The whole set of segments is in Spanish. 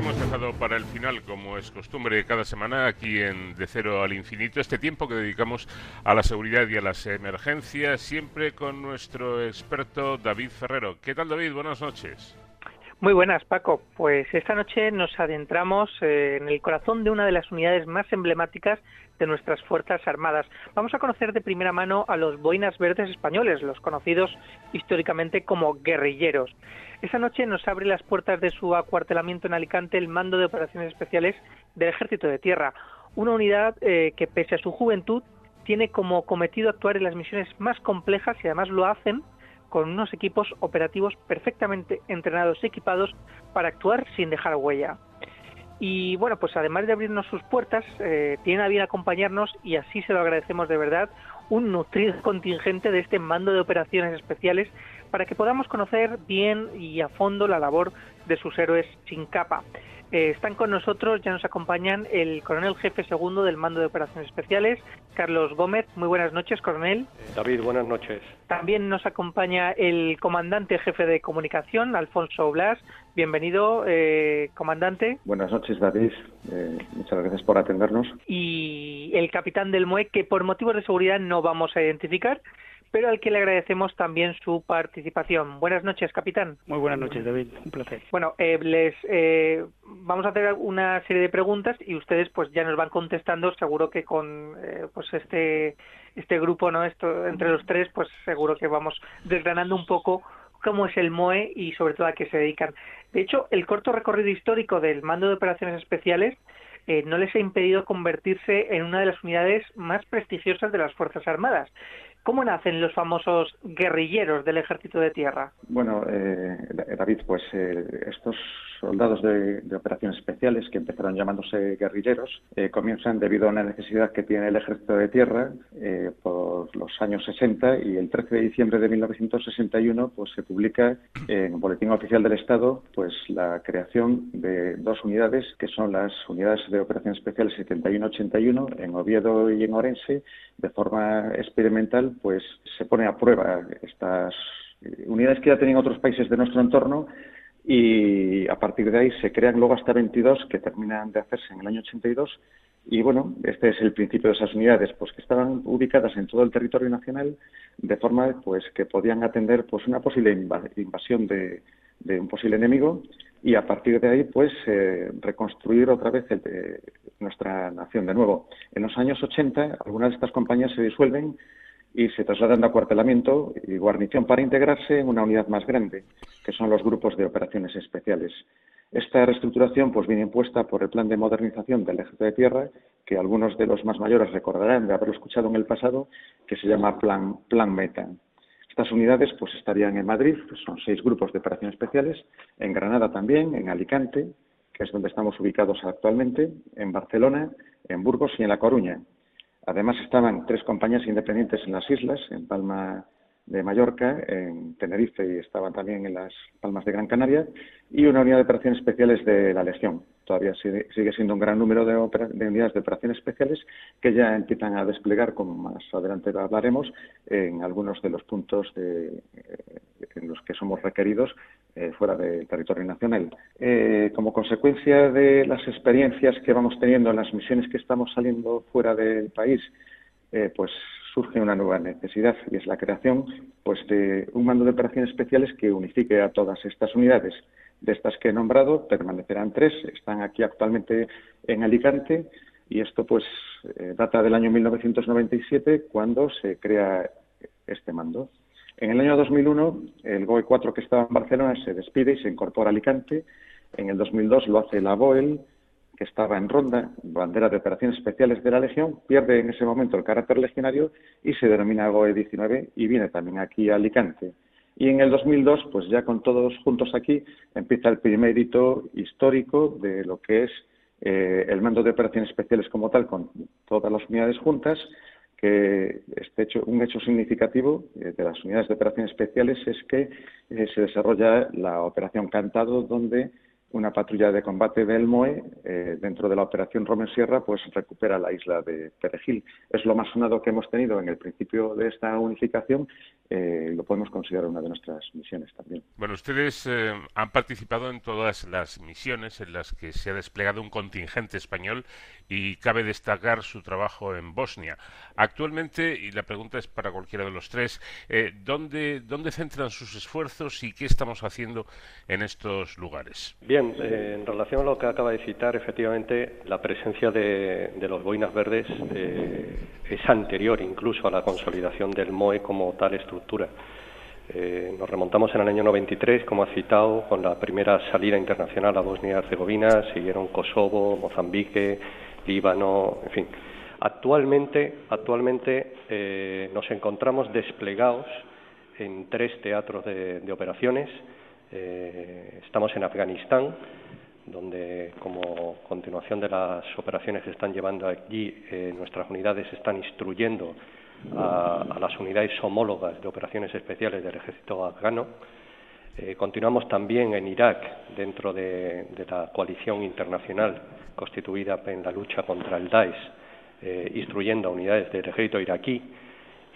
hemos dejado para el final, como es costumbre cada semana, aquí en De Cero al Infinito, este tiempo que dedicamos a la seguridad y a las emergencias, siempre con nuestro experto David Ferrero. ¿Qué tal, David? Buenas noches. Muy buenas, Paco. Pues esta noche nos adentramos eh, en el corazón de una de las unidades más emblemáticas de nuestras Fuerzas Armadas. Vamos a conocer de primera mano a los Boinas Verdes españoles, los conocidos históricamente como guerrilleros. Esa noche nos abre las puertas de su acuartelamiento en Alicante el Mando de Operaciones Especiales del Ejército de Tierra, una unidad eh, que pese a su juventud tiene como cometido actuar en las misiones más complejas y además lo hacen con unos equipos operativos perfectamente entrenados y equipados para actuar sin dejar huella. Y bueno, pues además de abrirnos sus puertas, eh, tienen a bien acompañarnos y así se lo agradecemos de verdad un nutrido contingente de este mando de operaciones especiales para que podamos conocer bien y a fondo la labor de sus héroes sin capa. Eh, están con nosotros, ya nos acompañan el coronel jefe segundo del Mando de Operaciones Especiales, Carlos Gómez. Muy buenas noches, coronel. David, buenas noches. También nos acompaña el comandante jefe de comunicación, Alfonso Blas. Bienvenido, eh, comandante. Buenas noches, David. Eh, muchas gracias por atendernos. Y el capitán del MUE, que por motivos de seguridad no vamos a identificar, pero al que le agradecemos también su participación. Buenas noches, capitán. Muy buenas noches, David. Un placer. Bueno, eh, les eh, vamos a hacer una serie de preguntas y ustedes pues ya nos van contestando. Seguro que con eh, pues este este grupo, no, esto entre los tres, pues seguro que vamos desgranando un poco cómo es el MOE y sobre todo a qué se dedican. De hecho, el corto recorrido histórico del Mando de Operaciones Especiales no les ha impedido convertirse en una de las unidades más prestigiosas de las Fuerzas Armadas. ¿Cómo nacen los famosos guerrilleros del Ejército de Tierra? Bueno, eh, David, pues eh, estos soldados de, operaciones especiales que empezaron llamándose guerrilleros eh, comienzan debido a una necesidad que tiene el Ejército de Tierra por los años 60 y el 13 de diciembre de 1961 pues se publica en Boletín Oficial del Estado pues la creación de dos unidades que son las unidades de operaciones especiales 71-81 en Oviedo y en Orense de forma experimental pues se pone a prueba estas unidades que ya tenían otros países de nuestro entorno y a partir de ahí se crean luego hasta 22 que terminan de hacerse en el año 82 y bueno, este es el principio de esas unidades, pues que estaban ubicadas en todo el territorio nacional de forma pues que podían atender pues una posible invasión de, un posible enemigo y a partir de ahí pues eh, reconstruir otra vez nuestra nación de nuevo. En los años 80 algunas de estas compañías se disuelven y se trasladan de acuartelamiento y guarnición para integrarse en una unidad más grande, que son los grupos de operaciones especiales. Esta reestructuración pues viene impuesta por el plan de modernización del Ejército de Tierra, que algunos de los más mayores recordarán de haberlo escuchado en el pasado, que se llama Plan, plan Meta. Estas unidades pues estarían en Madrid, son seis grupos de operaciones especiales, en Granada también, en Alicante, que es donde estamos ubicados actualmente, en Barcelona, en Burgos y en La Coruña. Además estaban tres compañías independientes en las islas, en Palma de Mallorca, en Tenerife y estaban también en las Palmas de Gran Canaria, y una unidad de operaciones especiales de la Legión. Todavía sigue, siendo un gran número de, unidades de operaciones especiales que ya empiezan a desplegar, como más adelante hablaremos, en algunos de los puntos eh, en los que somos requeridos eh, fuera del territorio nacional. Eh, como consecuencia de las experiencias que vamos teniendo en las misiones que estamos saliendo fuera del país, pues surge una nueva necesidad y es la creación pues, de un mando de operaciones especiales que unifique a todas estas unidades. De estas que he nombrado, permanecerán tres, están aquí actualmente en Alicante y esto pues eh, data del año 1997 cuando se crea este mando. En el año 2001 el GOE 4 que estaba en Barcelona se despide y se incorpora a Alicante. En el 2002 lo hace la BOEL que estaba en Ronda, bandera de operaciones especiales de la Legión, pierde en ese momento el carácter legionario y se denomina GOE 19 y viene también aquí a Alicante. Y en el 2002, pues ya con todos juntos aquí, empieza el primer hito histórico de lo que es eh, el mando de operaciones especiales como tal, con todas las unidades juntas, que este hecho, un hecho significativo eh, de las unidades de operaciones especiales es que eh, se desarrolla la operación Cantado, donde una patrulla de combate del MOE, eh, dentro de la operación Romen Sierra, pues recupera la isla de Perejil. Es lo más sonado que hemos tenido en el principio de esta unificación. Eh, lo podemos considerar una de nuestras misiones también. Bueno, ustedes eh, han participado en todas las misiones en las que se ha desplegado un contingente español y cabe destacar su trabajo en Bosnia. Actualmente, y la pregunta es para cualquiera de los tres, ¿dónde, ¿dónde centran sus esfuerzos y qué estamos haciendo en estos lugares? Bien, eh, en relación a lo que acaba de citar, efectivamente, la presencia de, los boinas verdes eh, es anterior incluso a la consolidación del MOE como tal estructura. Eh, nos remontamos en el año 93, como ha citado, con la primera salida internacional a Bosnia y Herzegovina, siguieron Kosovo, Mozambique, Líbano, en fin. Actualmente, actualmente nos encontramos desplegados en tres teatros de operaciones eh, estamos en Afganistán, donde como continuación de las operaciones que están llevando allí, eh, nuestras unidades están instruyendo a, las unidades homólogas de operaciones especiales del ejército afgano. Eh, continuamos también en Irak, dentro de, la coalición internacional constituida en la lucha contra el Daesh, instruyendo a unidades del ejército iraquí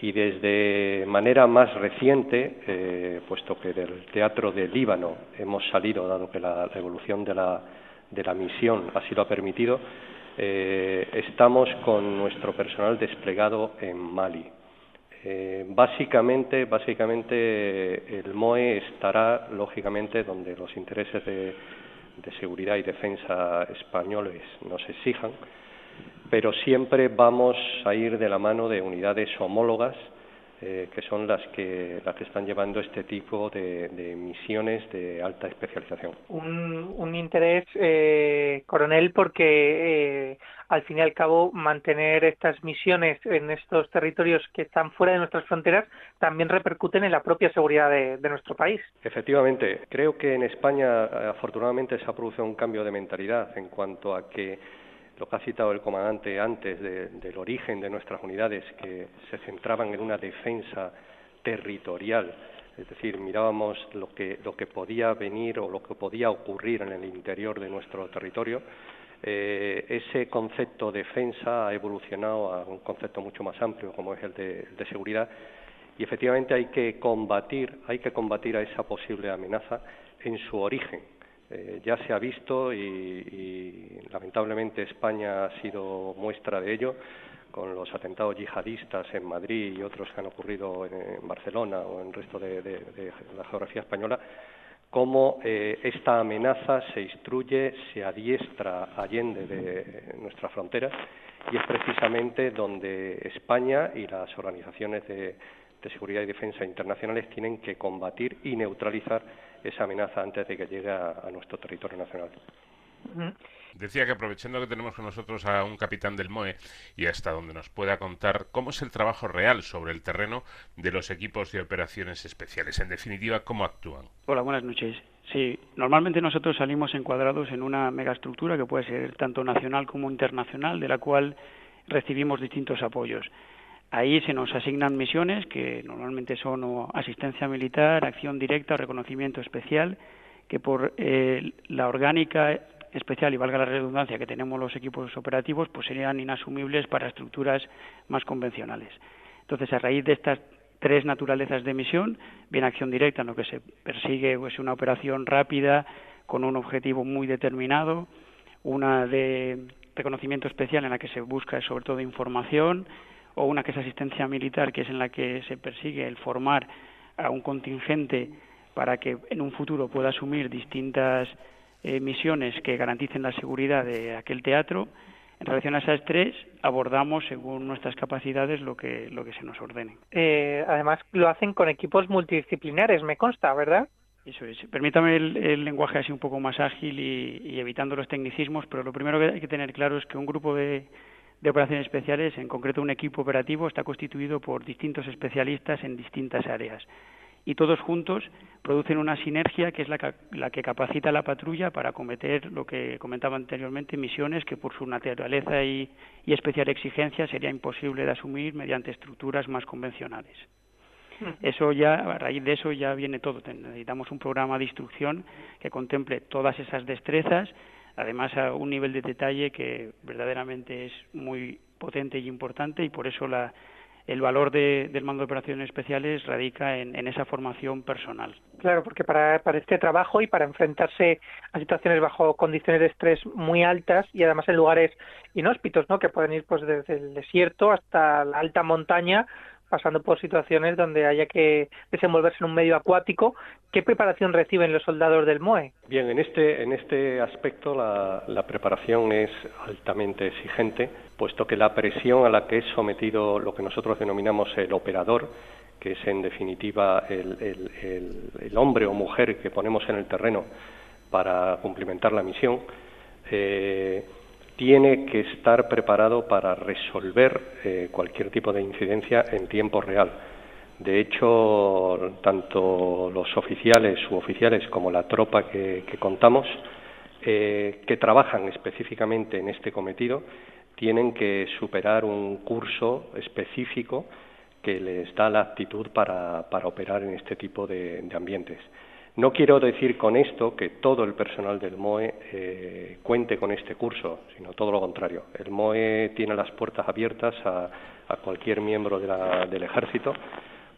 y desde manera más reciente, eh, puesto que del teatro de Líbano hemos salido, dado que la, evolución de la, misión así lo ha permitido, eh, estamos con nuestro personal desplegado en Mali. Eh, básicamente, básicamente el MOE estará lógicamente donde los intereses de seguridad y defensa españoles nos exijan pero siempre vamos a ir de la mano de unidades homólogas eh, que son las que las que están llevando este tipo de, misiones de alta especialización. Un, interés, eh, coronel, porque eh, al fin y al cabo mantener estas misiones en estos territorios que están fuera de nuestras fronteras también repercuten en la propia seguridad de, de nuestro país. Efectivamente, creo que en España afortunadamente se ha producido un cambio de mentalidad en cuanto a que lo que ha citado el comandante antes del origen de nuestras unidades, que se centraban en una defensa territorial, es decir, mirábamos lo que, lo que podía venir o lo que podía ocurrir en el interior de nuestro territorio. Eh, ese concepto de defensa ha evolucionado a un concepto mucho más amplio como es el de, de seguridad. Y efectivamente hay que combatir, hay que combatir a esa posible amenaza en su origen, eh, ya se ha visto y, lamentablemente España ha sido muestra de ello con los atentados yihadistas en Madrid y otros que han ocurrido en, Barcelona o en el resto de, la geografía española, cómo eh, esta amenaza se instruye, se adiestra allende de nuestras fronteras y es precisamente donde España y las organizaciones de seguridad y defensa internacionales tienen que combatir y neutralizar esa amenaza antes de que llegue a, nuestro territorio nacional. Decía que aprovechando que tenemos con nosotros a un capitán del MOE y hasta donde nos pueda contar cómo es el trabajo real sobre el terreno de los equipos de operaciones especiales, en definitiva, cómo actúan. Hola, buenas noches. Sí, normalmente nosotros salimos encuadrados en una megaestructura que puede ser tanto nacional como internacional, de la cual recibimos distintos apoyos. Ahí se nos asignan misiones que normalmente son asistencia militar, acción directa o reconocimiento especial, que por eh, la orgánica especial y valga la redundancia que tenemos los equipos operativos, pues serían inasumibles para estructuras más convencionales. Entonces, a raíz de estas tres naturalezas de misión, bien acción directa en lo que se persigue pues una operación rápida con un objetivo muy determinado, una de reconocimiento especial en la que se busca sobre todo información, o una que es asistencia militar, que es en la que se persigue el formar a un contingente para que en un futuro pueda asumir distintas eh, misiones que garanticen la seguridad de aquel teatro. En relación a esas tres, abordamos según nuestras capacidades lo que, lo que se nos ordene. Eh, además, lo hacen con equipos multidisciplinares, me consta, ¿verdad? Eso es. Permítame el, lenguaje así un poco más ágil y evitando los tecnicismos, pero lo primero que hay que tener claro es que un grupo de, de operaciones especiales, en concreto un equipo operativo, está constituido por distintos especialistas en distintas áreas. Y todos juntos producen una sinergia que es la que, la que capacita a la patrulla para cometer lo que comentaba anteriormente, misiones que por su naturaleza y, y especial exigencia sería imposible de asumir mediante estructuras más convencionales. Eso ya, a raíz de eso ya viene todo. Necesitamos un programa de instrucción que contemple todas esas destrezas, además a un nivel de detalle que verdaderamente es muy potente y importante y por eso la, el valor del mando de operaciones especiales radica en, esa formación personal. Claro, porque para, para, este trabajo y para enfrentarse a situaciones bajo condiciones de estrés muy altas y además en lugares inhóspitos, ¿no? que pueden ir pues desde el desierto hasta la alta montaña, pasando por situaciones donde haya que desenvolverse en un medio acuático. ¿Qué preparación reciben los soldados del MOE? Bien, en este, en este aspecto la, preparación es altamente exigente, puesto que la presión a la que es sometido lo que nosotros denominamos el operador, que es en definitiva el, el, el, hombre o mujer que ponemos en el terreno para cumplimentar la misión, eh, tiene que estar preparado para resolver eh, cualquier tipo de incidencia en tiempo real. De hecho, tanto los oficiales, suboficiales, como la tropa que, contamos, eh, que trabajan específicamente en este cometido, tienen que superar un curso específico que les da la aptitud para, operar en este tipo de ambientes. No quiero decir con esto que todo el personal del MOE eh, cuente con este curso, sino todo lo contrario. El MOE tiene las puertas abiertas a, cualquier miembro del ejército,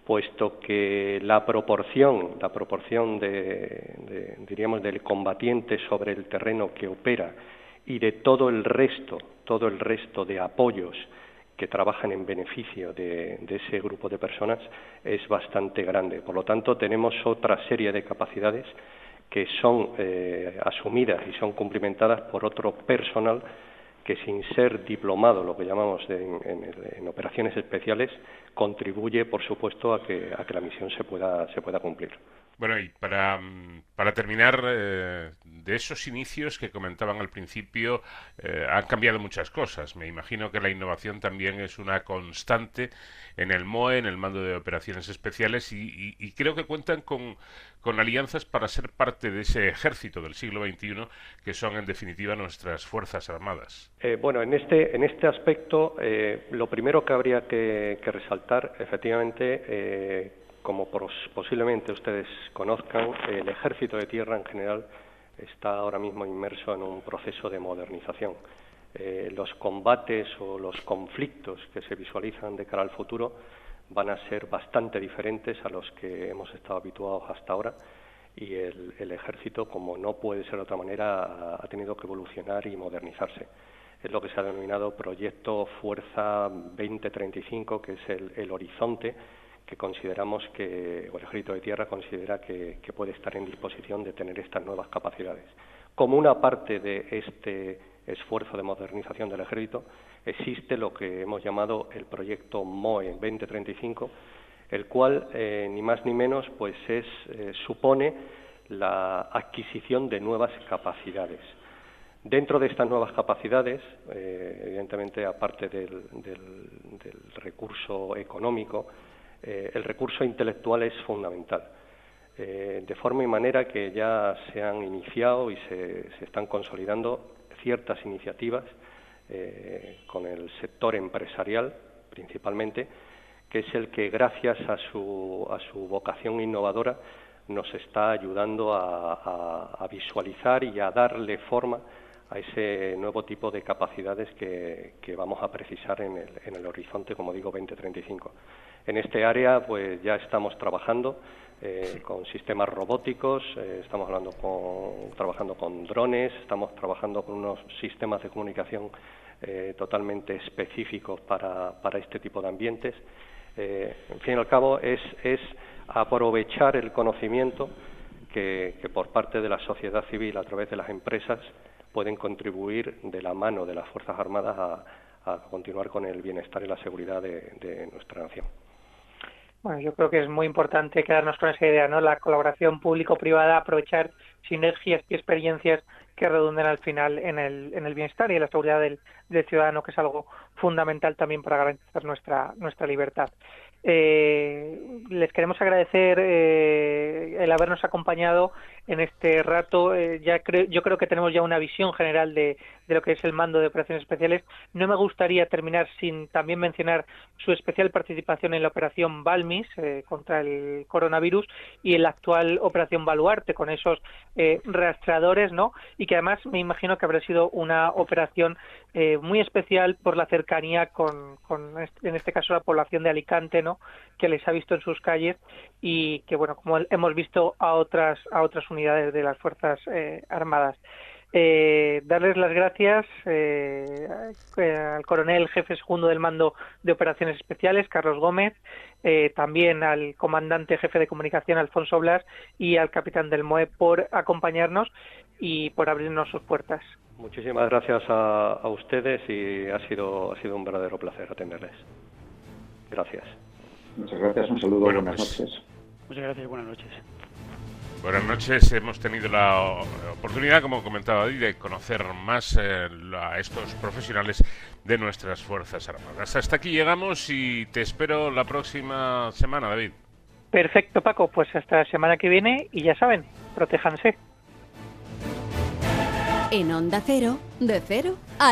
puesto que la proporción, la proporción de, diríamos, del combatiente sobre el terreno que opera y de todo el resto, todo el resto de apoyos que trabajan en beneficio de, ese grupo de personas es bastante grande. Por lo tanto, tenemos otra serie de capacidades que son eh, asumidas y son cumplimentadas por otro personal que sin ser diplomado, lo que llamamos en, operaciones especiales, contribuye, por supuesto, a que, a que la misión se pueda, se pueda cumplir. Bueno, y para, para terminar, eh, de esos inicios que comentaban al principio, eh, han cambiado muchas cosas. Me imagino que la innovación también es una constante en el MOE, en el Mando de Operaciones Especiales, y, creo que cuentan con, con, alianzas para ser parte de ese ejército del siglo XXI, que son en definitiva nuestras Fuerzas Armadas. Eh, bueno, en este, en este aspecto, lo primero que habría que, que resaltar, efectivamente, como posiblemente ustedes conozcan, el ejército de tierra en general está ahora mismo inmerso en un proceso de modernización. Eh, los combates o los conflictos que se visualizan de cara al futuro van a ser bastante diferentes a los que hemos estado habituados hasta ahora y el, ejército, como no puede ser de otra manera, ha, tenido que evolucionar y modernizarse. Es lo que se ha denominado Proyecto Fuerza 2035, que es el horizonte que consideramos que, o el Ejército de Tierra considera que, puede estar en disposición de tener estas nuevas capacidades. Como una parte de este esfuerzo de modernización del Ejército, existe lo que hemos llamado el proyecto MOE 2035, el cual, eh, ni más ni menos, pues es, eh, supone la adquisición de nuevas capacidades. Dentro de estas nuevas capacidades, eh, evidentemente, aparte del recurso económico, eh, el recurso intelectual es fundamental. Eh, de forma y manera que ya se han iniciado y se, están consolidando ciertas iniciativas eh, con el sector empresarial principalmente, que es el que gracias a su, a su vocación innovadora nos está ayudando a, visualizar y a darle forma a ese nuevo tipo de capacidades que, vamos a precisar en el, en el horizonte, como digo, 2035. En este área pues ya estamos trabajando eh, con sistemas robóticos, eh, estamos hablando con, trabajando con drones, estamos trabajando con unos sistemas de comunicación eh, totalmente específicos para, este tipo de ambientes. en fin y al cabo es, es aprovechar el conocimiento que, por parte de la sociedad civil a través de las empresas pueden contribuir de la mano de las Fuerzas Armadas a, continuar con el bienestar y la seguridad de nuestra nación. Bueno, yo creo que es muy importante quedarnos con esa idea, ¿no? La colaboración público-privada, aprovechar sinergias y experiencias que redunden al final en el, en el bienestar y en la seguridad del, del ciudadano, que es algo fundamental también para garantizar nuestra, nuestra libertad. Eh, les queremos agradecer eh, el habernos acompañado en este rato. Eh, ya creo, yo creo que tenemos ya una visión general de, lo que es el mando de operaciones especiales. No me gustaría terminar sin también mencionar su especial participación en la operación Balmis eh, contra el coronavirus y en la actual operación Baluarte con esos eh, rastreadores, ¿no? Y que además me imagino que habrá sido una operación eh, muy especial por la cercanía con, con, en este caso, la población de Alicante, ¿no? Que les ha visto en sus calles y que, bueno, como hemos visto a otras, a otras unidades de las Fuerzas eh, Armadas. Eh, darles las gracias eh, al coronel jefe segundo del mando de operaciones especiales, Carlos Gómez, eh, también al comandante jefe de comunicación, Alfonso Blas, y al capitán del MOE por acompañarnos y por abrirnos sus puertas. Muchísimas gracias a, a ustedes y ha sido, ha sido un verdadero placer atenderles. Gracias. Muchas gracias, un saludo, Bueno, buenas pues- noches. Muchas gracias, buenas noches. Buenas noches. Hemos tenido la oportunidad, como comentaba David, de conocer más eh, a estos profesionales de nuestras Fuerzas Armadas. Hasta aquí llegamos y te espero la próxima semana, David. Perfecto, Paco. Pues hasta la semana que viene y ya saben, protéjanse. En Onda Cero, de cero a